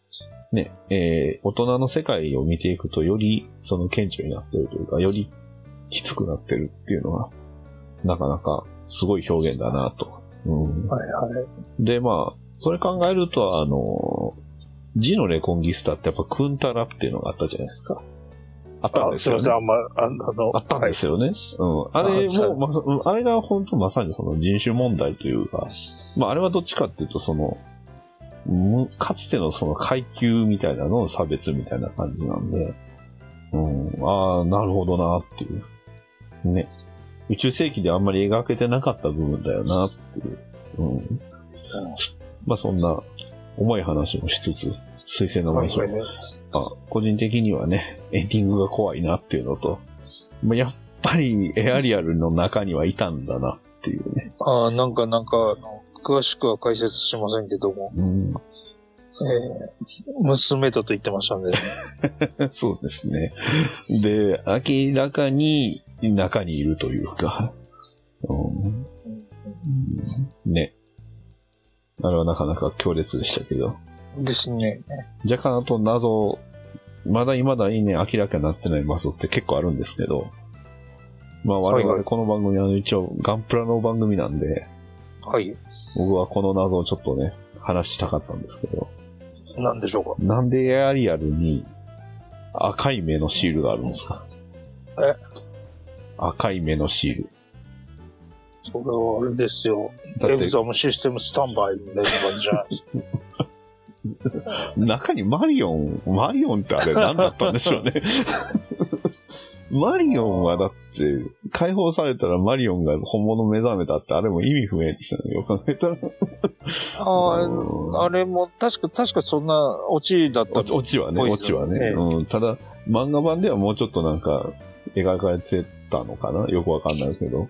ね、えー大人の世界を見ていくと、より、その、顕著になってるというか、より、きつくなってるっていうのは、なかなか、すごい表現だなと。うん、はいはい。で、まあ、それ考えると、あの、ジのレコンギスタってやっぱクンタラっていうのがあったじゃないですか。あったんあですすよねいません、。あんま、ああの、あったんですよね。うん。あれも、まあれが本当まさにその人種問題というか、まああれはどっちかっていうとその、むかつてのその階級みたいなのの差別みたいな感じなんで、うん、ああ、なるほどなっていう。ね。宇宙世紀であんまり描けてなかった部分だよなっていう。うん。まあそんな重い話もしつつ、水星の魔女はいはいはいまあ、個人的にはね、エンディングが怖いなっていうのと、まあ、やっぱりエアリアルの中にはいたんだなっていうね。ああ、なんか、なんか、あの詳しくは解説しませんけども、うん、えー娘とと言ってましたんで、そうですね。で、明らかに中にいるというか、うんね。あれはなかなか強烈でしたけど。ですね。若干あと謎、まだ未だにね、明らかになってない謎って結構あるんですけど、まあ我々この番組は一応ガンプラの番組なんで、はい。僕はこの謎をちょっとね、話したかったんですけど、なんでしょうか？なんでエアリアルに赤い目のシールがあるんですか？え？赤い目のシール。それはあれですよ。 EXAM system standby みたいな感じじゃないですか。中にマリオン、マリオンってあれ何だったんでしょうね。マリオンはだって、解放されたらマリオンが本物目覚めたってあれも意味不明でしたね。よく考えたら。あうん あ、あれも、確か、確かそんなオチだったオチオチはね、オチはね。ええうん、ただ、漫画版ではもうちょっとなんか、描かれてたのかな？よくわかんないけど。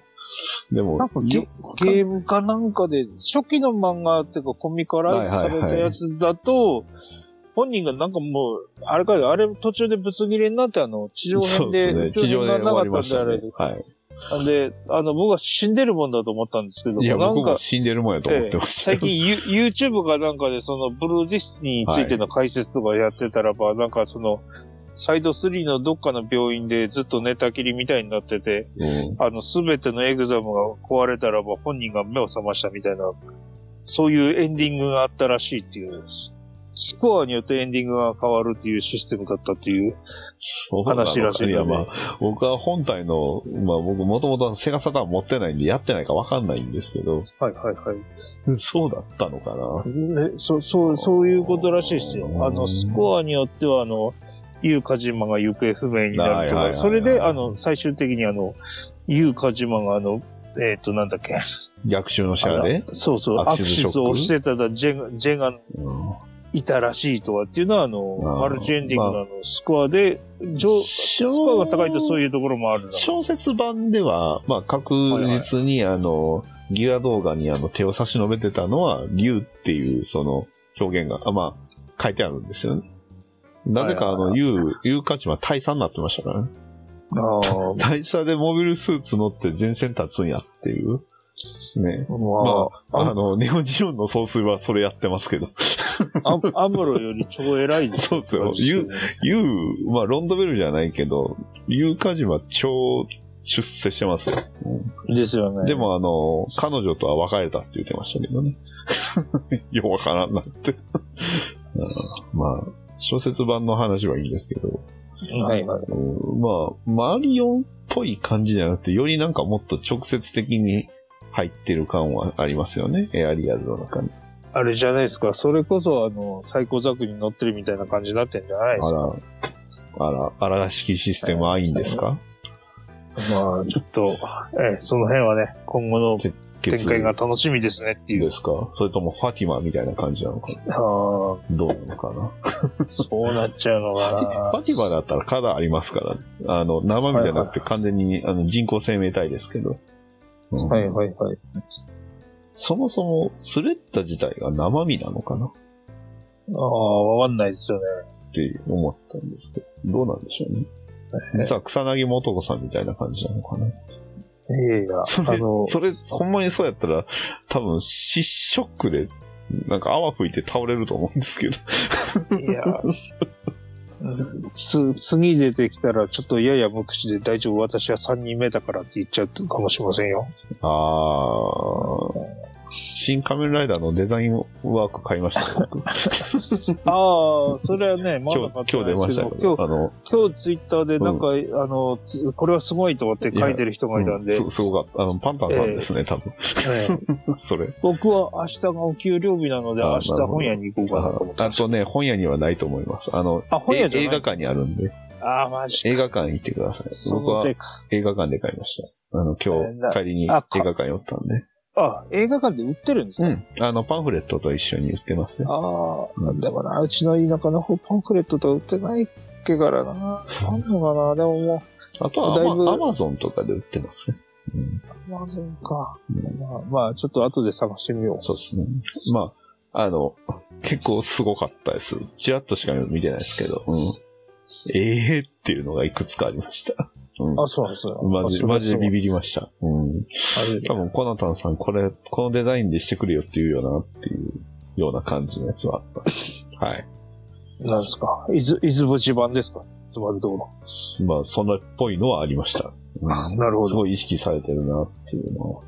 でもゲゲームかなんかで、初期の漫画っていうかコミカライズされたやつだと、本人がなんかもう、あれかあれ途中でぶつ切れになってあの、地上編で、地上編がなかったたんであれね。はい。で、あの、僕は死んでるもんだと思ったんですけども、いや、なんか僕も、死んでるもんやと思ってましたよ。最近ユ YouTube かなんかでそのブルーディスについての解説とかやってたらば、なんかその、サイド3のどっかの病院でずっと寝たきりみたいになってて、うん。あの、すべてのエグザムが壊れたらば本人が目を覚ましたみたいな、そういうエンディングがあったらしいっていう。スコアによってエンディングが変わるっていうシステムだったっていう。話らしいのでいや、まあ、僕は本体の、まあ僕もともとセガサターン持ってないんでやってないかわかんないんですけど、はいはいはい。そうだったのかなえそう、そう、そういうことらしいですよ。あの、スコアによっては、あの、ユウカジマが行方不明になるとか、はいはいはいはいそれで、あの、最終的にあの、ユウカジマがあの、えっ、と、なんだっけ。逆襲のシャアで、そうそう、アク？シズをしてたらジェが、ジェがうんいたらしいとかっていうのは、あの、あーマルチエンディングのあの、スコアで、上、スコアが高いとそういうところもあるな。小説版では、まあ確実にあの、ギア動画にあの手を差し伸べてたのは、竜っていうその表現が、あまあ、書いてあるんですよね。なぜかあの、竜、竜価値は大佐になってましたからね。あー 大佐でモビルスーツ乗って前線立つんやっていう。ね。ままあ、あ、あの、ネオジオンの総帥はそれやってますけど。アアムロより超偉いそうですよユウ、まあ、ロンドベルじゃないけど、ユウカジマ超出世してますよ。ですよね。で、もあの、彼女とは別れたって言ってましたけどね。ようわからんなって。うんまあ、小説版の話はいいんですけど、はいはい。うんまあ、マリオンっぽい感じじゃなくて、よりなんかもっと直接的に入ってる感はありますよね。エアリアルの中に。あれじゃないですか。それこそ、あの、最高ザクに乗ってるみたいな感じになってんじゃないであすからあら、あら式システムはいいんですか？まあ、ちょっと、ええ、その辺はね、今後の展開が楽しみですねっていう。ですか？それともファティマみたいな感じなのかな？あどうなのかな？あ、そうなっちゃうの ファティフかァティマだったらカラーありますから、ね、あの、生身じゃなくて完全に、あの人工生命体ですけど。うんな。はいはいはい。そもそもスレッタ自体が生身なのかな？っああ、わかんないですよね。て思ったんですけど、どうなんでしょうね。実は草薙素子さんみたいな感じなのかな？いやいや、それ、あの、それ、ほんまにそうやったら、多分、失ショックで、なんか泡吹いて倒れると思うんですけど。いや、つ、次出てきたら、ちょっとやや無口で大丈夫、私は3人目だからって言っちゃうかもしれませんよ。あー、新仮面ライダーのデザインワーク買いました、僕 ああ、それはね、まだ今日、買って今日出ましたけどけど、あの、今日ツイッターでなんか、あの、つこれはすごいと思って書いてる人がいたんで、うんすすごかった。あの、パンタンさんですね、多分。ええ それ。僕は明日がお給料日なので、あ明日本屋に行こうかなと思ってましあとね、本屋にはないと思います。あの、あ本屋映画館にあるんで、た。ああ、マジか。映画館行ってください。そ僕は。映画館で買いました。あの、今日、帰りに映あ画か館寄ったんで。あ、映画館で売ってるんですか、うん。あの、パンフレットと一緒に売ってますよ。ああ、うんでもな、うちの田舎の方パンフレットとか売ってないっけからな。あんのかなでももあとはだいぶアマ、アマゾンとかで売ってますね。うん。う、まずいか。うんまあ、まあ、ちょっと後で探してみよう。そうですね。まあ、あの、結構すごかったです。ちらっとしか見てないですけど、うん。ええー、っていうのがいくつかありました。うん。あ、そうなんですよ。マジ、あマジでビビビりました。うん。多分、コナタンさん、これ、このデザインでしてくれよって言うよなっていうような感じのやつはあった。はい。なんですか？伊豆、伊豆淵版ですか？つまるところ。まあ、そんなっぽいのはありました。うんなるほどすごい意識されてるなっていうのは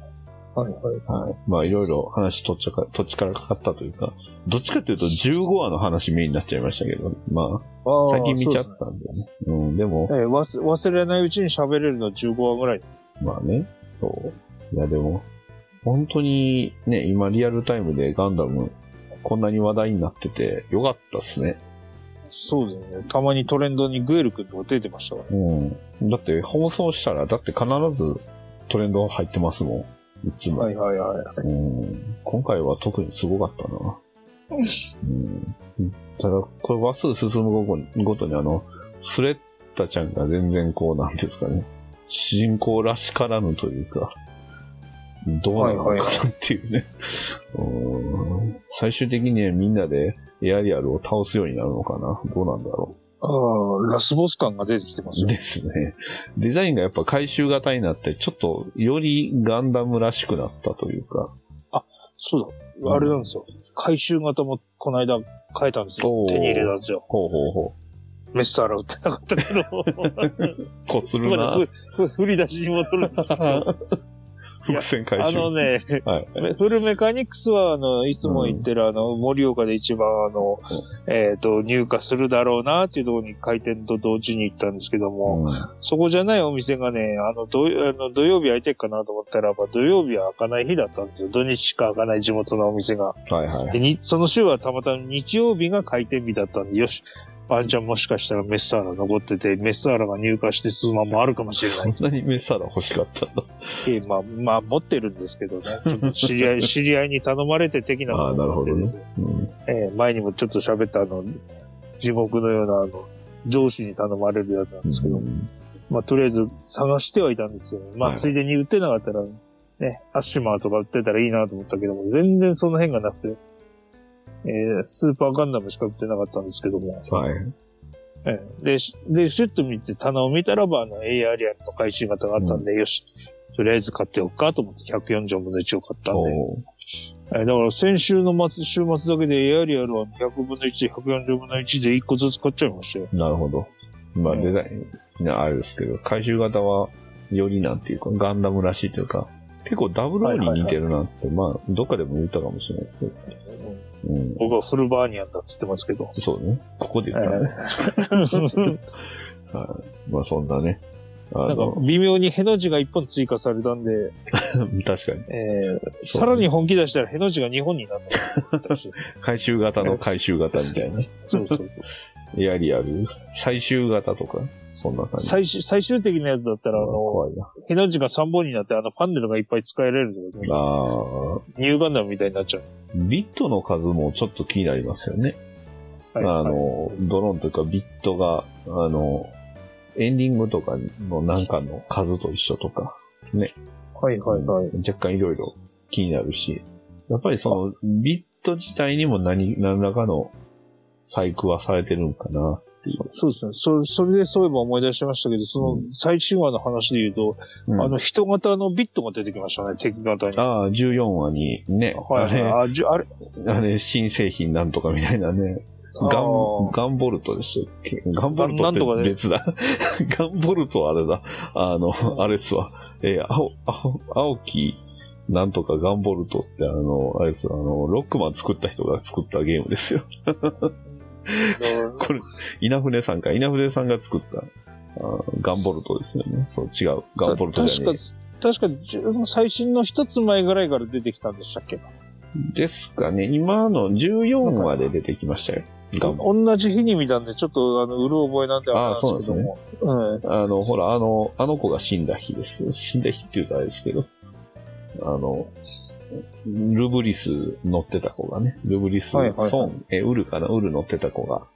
いはい。は。はい。まあ、いろいろ話とっちゃか、とっちからかかったというか、どっちかというと15話の話メインになっちゃいましたけど、まあ、ああ最近見ちゃっそうですたんでね。うん、でも、ねええ忘忘れないうちに喋れるの15話ぐらい。まあね、そう。いや、でも、本当にね、今リアルタイムでガンダム、こんなに話題になってて、よかったっすね。そうですね。たまにトレンドにグエル君とか出てましたからね。うん。だって放送したら、だって必ずトレンド入ってますもん。いつも。はいはいはい。うん。今回は特にすごかったな。うん。ただ、これ話数進むごとに、あの、スレッタちゃんが全然こう、なんていうんですかね、主人公らしからぬというか、どうなのかなっていうね。うん最終的にはみんなでエアリアルを倒すようになるのかなどうなんだろああ、ラスボス感が出てきてますう。よ。ですね。デザインがやっぱ回収型になって、ちょっとよりガンダムらしくなったというか。そうだ。あれなんですよ。回収型もこの間変えたんですよ手に入れたんですよ。ほうほうほメッサーラ売ってなかったけど、こするまなだ。ふ振り出しに戻るんですけど、伏線回収。あのね、はい。フルメカニクスは、あの、いつも言ってる、あの、盛岡で一番、あの、えっ、と、入荷するだろうな、っていうところに開店と同時に行ったんですけども、うんそこじゃないお店がね、あの、土あの土曜日開いてるかなと思ったらば、土曜日は開かない日だったんですよ。土日しか開かない地元のお店が。はいはい。で、にその週はたまたま日曜日が開店日だったんで、よし、ワンちゃんもしかしたらメッサーラ残ってて、メッサーラが入荷して数万もあるかもしれない。そんなにメッサーラ欲しかったんだ。ええまあ、まあ、持ってるんですけどね。知り合い、知り合いに頼まれて的なものがあってですね。うん。ええ前にもちょっと喋ったあの、地獄のようなあの、上司に頼まれるやつなんですけど、まあ、とりあえず探してはいたんですよ。まあ、はいついでに売ってなかったら、ね、アッシュマーとか売ってたらいいなと思ったけども、全然その辺がなくて、えースーパーガンダムしか売ってなかったんですけども、はい。ええで、しで、シュッと見て棚を見たらば、あの、エアリアルの回収型があったんで、よし、とりあえず買っておくかと思って140分の1を買ったんで、えーだから先週の末、週末だけでエアリアルは100分の1、140分の1で1個ずつ買っちゃいましたよ。なるほど。まあうんデザイン、ねあれですけど、回収型はよりなんていうか、ガンダムらしいというか、結構ダブルに似てるなって、まあ、どっかでも言ったかもしれないですけど。うん。僕はフルバーニアンだっつってますけど。そうね。ここで言ったね。はい。まあそんなね。あなんかの、微妙にへの字が1本追加されたんで、確かに。えーさらに本気出したらへの字が2本になったらしい。回収型の回収型みたいな。そうそうそう。エアリアル、最終型とか、そんな感じ。最終、最終的なやつだったら、あの、怖いな。への字が3本になって、あの、ファンネルがいっぱい使えられるとねああ、ニューガンダムみたいになっちゃう。ビットの数もちょっと気になりますよね。はいあの、ドローンというかビットが、あの、エンディングとかのなんかの数と一緒とか、はいはいはい。若干いろいろ気になるし、やっぱりそのビット自体にも何、何らかの細工はされてるんかなっていう。そうですね。そそれでそういえば思い出しましたけど、その最新話の話で言うと、うんあの、人型のビットが出てきましたね、敵型に。ああ、14話にね、はいはい。ああ、じゅあれ、れ、あれ、新製品なんとかみたいなね、ガンガンボルトでしたっけガンボルトって別だ。ガンボルト はあれだ。あの、あれっすわ。えー青、青、青木、なんとかガンボルトってあの、あれですあの、ロックマン作った人が作ったゲームですよ。これ、稲船さんか。稲船さんが作った、あーガンボルトですよね。そう、違う。ガンボルトじゃねえ。確か、確か最新の一つ前ぐらいから出てきたんでしたっけ？ですかね。今の14話で出てきましたよ。同じ日に見たんで、ちょっと、あの、うる覚えなんであれなんですけども。うん。あの、ほら、あの、あの子が死んだ日です。死んだ日って言うとあれですけど、あの、ルブリス乗ってた子がね、ルブリス、はいはいはいソン、え、ウルかな？ウル乗ってた子が、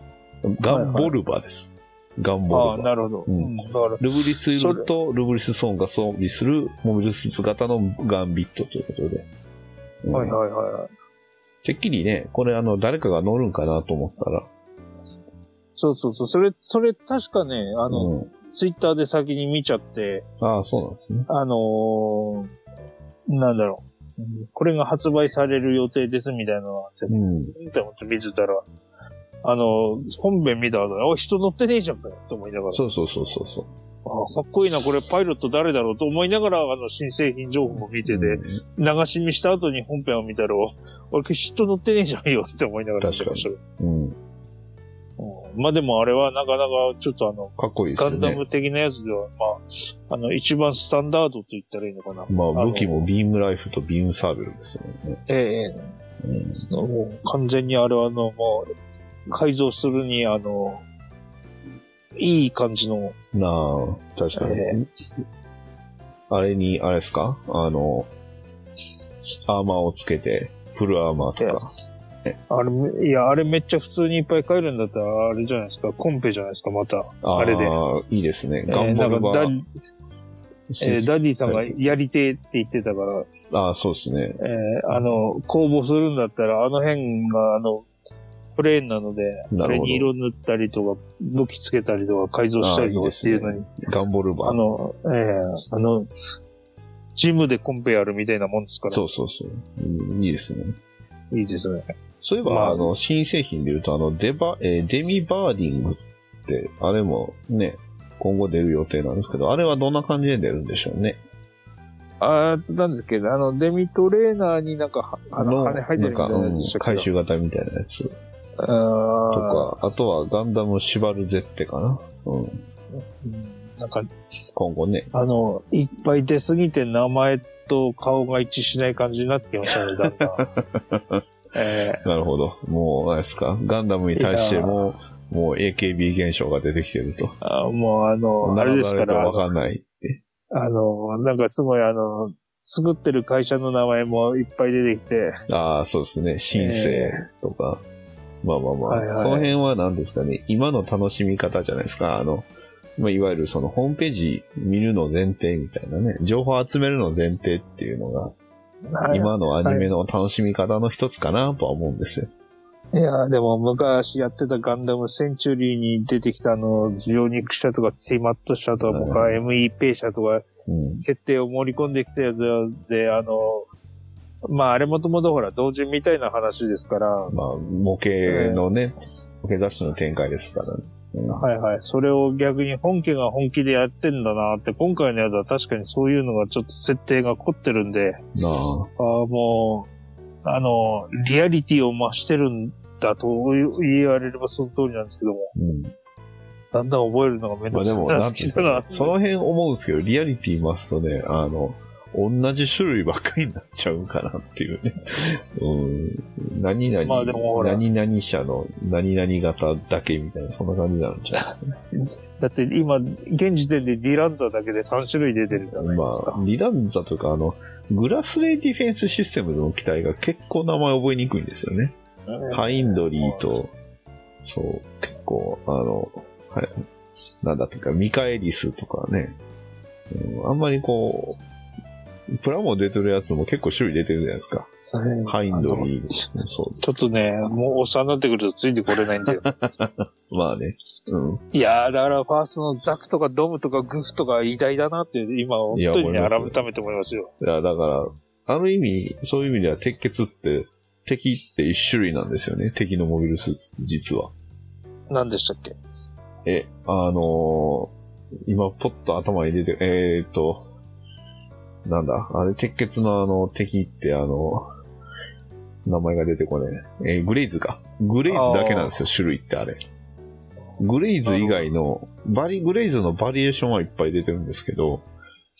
ガンボルバです。ガンああ、ボルバ。なるほど。うんルブリスウルとルブリスソンが装備するモビルスーツ型のガンビットということで。うんはいはいはい。てっきりね、これあの、誰かが乗るんかなと思ったら、そうそうそう。それ、それ確かね、あの、うん、ツイッターで先に見ちゃって、ああ、そうなんですね。あのーなんだろう。うんこれが発売される予定ですみたいなのがあって、うん。って思って見てたら、あの、本編見た後に、おい、人乗ってねえじゃんかよ、と思いながら。そうそうそうそうそう。あかっこいいな、これパイロット誰だろうと思いながら、あの、新製品情報も見てて、うん流し見した後に本編を見たら、俺、人乗ってねえじゃんよって思いながら見てましたよ。うん。うんまあでもあれはなかなかちょっとあの、かっこいいですよね。ガンダム的なやつでは、まあ、あの、一番スタンダードと言ったらいいのかな。まあ、の武器もビームライフとビームサーベルですよね。ええええもう完全にあれはあの、もう、改造するに、あの、いい感じの、なあ、確かに。えあれに、あれですか？あの、アーマーをつけて、フルアーマーとか。あれ、いや、あれめっちゃ普通にいっぱい買えるんだったら、あれじゃないですか、コンペじゃないですか、また。ああれで。あ、いいですね。えガンボルバなんかダー。えーダディさんがやりてえって言ってたから、ああ、そうですね。えーあの、公募するんだったら、あの辺が、あの、プレーンなので、あれに色塗ったりとか、武器つけたりとか、改造したりとかっていうのに、ガンボルバー。あの、えーあの、ジムでコンペやるみたいなもんですから、そうそうそう。うんいいですね。いいですね。そういえば、まああの、新製品で言うと、あの、デバ、えーデミバーディングっって、あれもね、今後出る予定なんですけど、あれはどんな感じで出るんでしょうね？あーなんですけど、あの、デミトレーナーになんかは、あの、羽入ってるみたいなやつでした回け？収型みたいなやつ。あか、あとはガンダムシバルゼッテかな？うん。ーうんなんか、今後ね。あの、いっぱい出すぎて名前と顔が一致しない感じになってきましたね、だんだん。えなるほど。もう、あれですか？ガンダムに対しても、もう AKB 現象が出てきてると。ーあもうあの、あれですから、わかんないって。あの、なんかすごいあの、作ってる会社の名前もいっぱい出てきて、ああ、そうですね。シンセイとか。まあまあまあ、はいはいその辺は何ですかね？今の楽しみ方じゃないですか？あの、まあ、いわゆるそのホームページ見るの前提みたいなね。情報集めるの前提っていうのが、今のアニメの楽しみ方の一つかなとは思うんですよ。いや、でも昔やってたガンダムセンチュリーに出てきたあの、上肉車とかスティマット車とか、はい僕は MEP 車とか、うん。設定を盛り込んできたやつで、あの、まああれもともとほら、同人みたいな話ですから、まあ、模型のね、模型雑誌の展開ですからね。うんはいはい。それを逆に本家が本気でやってんだなって、今回のやつは確かにそういうのがちょっと設定が凝ってるんで、なあ。あーもう、あの、リアリティを増してるんだと言われればその通りなんですけども、うん。だんだん覚えるのがめんどくさいまあでも。その辺思うんですけど、リアリティ増すとね、あの、同じ種類ばっかりになっちゃうかなっていうね。うん。何々、まあでも何々社の何々型だけみたいな、そんな感じになるんちゃいますね。だって今、現時点でディランザだけで3種類出てるじゃないまですか。あ、リダンザとか、あの、グラスレイディフェンスシステムズの機体が結構名前覚えにくいんですよね。ハインドリーと、そう、結構、あの、はい、なんだとか、ミカエリスとかね、うんあんまりこう、プラモ出てるやつも結構種類出てるじゃないですか。ハインドリー、そうちょっとね、もうおっさんになってくるとついてこれないんだよ。まあね、うん。いやー、だからファーストのザクとかドムとかグフとか偉大だなって、今本当にね、改めて思いますよ。いや、だから、ある意味、そういう意味では鉄血って、敵って一種類なんですよね。敵のモビルスーツって実は。何でしたっけ？え、あのー今、ポッと頭に出て、えーっと、なんだ、あれ、鉄血のあの、敵ってあの、名前が出てこねえ。えーグレイズか。グレイズだけなんですよ、種類ってあれ。グレイズ以外の、バリ、グレイズのバリエーションはいっぱい出てるんですけど、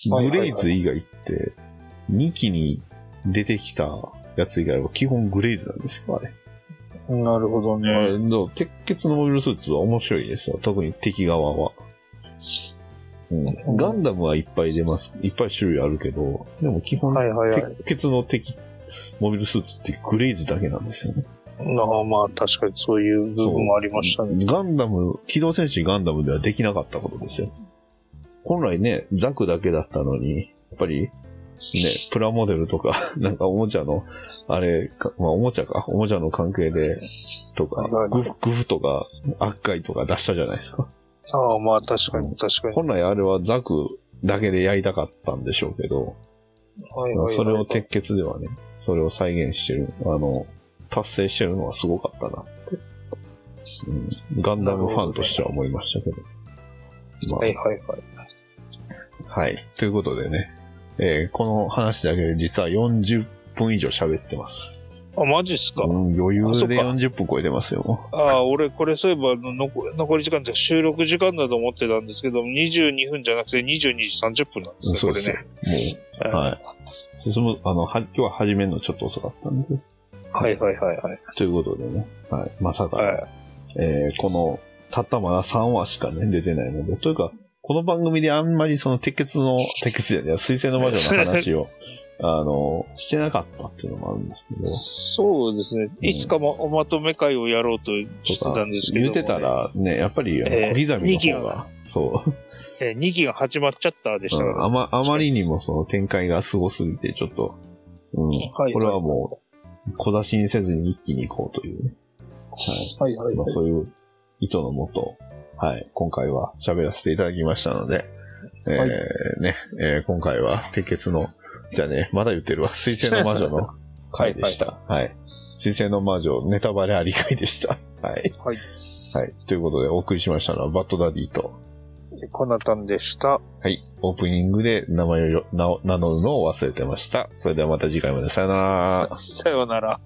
グレイズ以外って、2期に出てきたやつ以外は基本グレイズなんですよ、あれ。なるほどね。鉄血のモビルスーツは面白いですよ。特に敵側は。うん、ガンダムはいっぱい出ます。いっぱい種類あるけど、でも基本、はいはいはい。鉄血の敵、モビルスーツってグレイズだけなんですよね。まあまあ、確かにそういう部分もありましたね。ガンダム、機動戦士ガンダムではできなかったことですよ。本来ね、ザクだけだったのに、やっぱり、ね、プラモデルとか、なんかおもちゃの、あれか、まあおもちゃか、おもちゃの関係で、とかグフ、グフとか、アッカイとか出したじゃないですか。ああ、まあ確かに確かに。本来あれはザクだけでやりたかったんでしょうけど、はいはいはいそれを鉄血ではね、それを再現してる、あの、達成してるのはすごかったなって。うん、ガンダムファンとしては思いましたけど。まあはいはいはい。はい。ということでね、えーこの話だけで実は40分以上喋ってます。あ、マジっすか、うん、余裕であそっか40分超えてますよ。ああ、俺、これそういえばの残、残り時間って収録時間だと思ってたんですけど、22分じゃなくて22時30分なんですね、そうですね。。もう、はいはい。進む、あの、は、今日は始めるのちょっと遅かったんですよ。はいはいはいはい。ということでね、はい。まさか、はいえーこの、たったまだ3話しかね、出てないので、というか、この番組であんまりその鉄血の、鉄血じゃない、水星の魔女の話を、あの、してなかったっていうのもあるんですけど、そうですね。いつかもおまとめ会をやろうとしてたんですけど、言ってた、らね、やっぱり、小刻みの方が、そう、えー、2期が始まっちゃったでしたから。うん。あま、あまりにもその展開がすごすぎて、ちょっと、うん、はいこれはもう、小出しにせずに一気に行こうというね。はい。はいはい。まあ、そういう意図のもと、はい、今回は喋らせていただきましたので、えーはい。ね、えー今回は鉄血の、じゃあね、まだ言ってるわ、水星の魔女の 回でした。はい。水星の魔女、ネタバレあり回でした。はい。はい。はい。ということで、お送りしましたのは、バッドダディと、コナタンでした。はい。オープニングで名前をよ名を名乗るのを忘れてました。それではまた次回まで。さよなら。さようなら。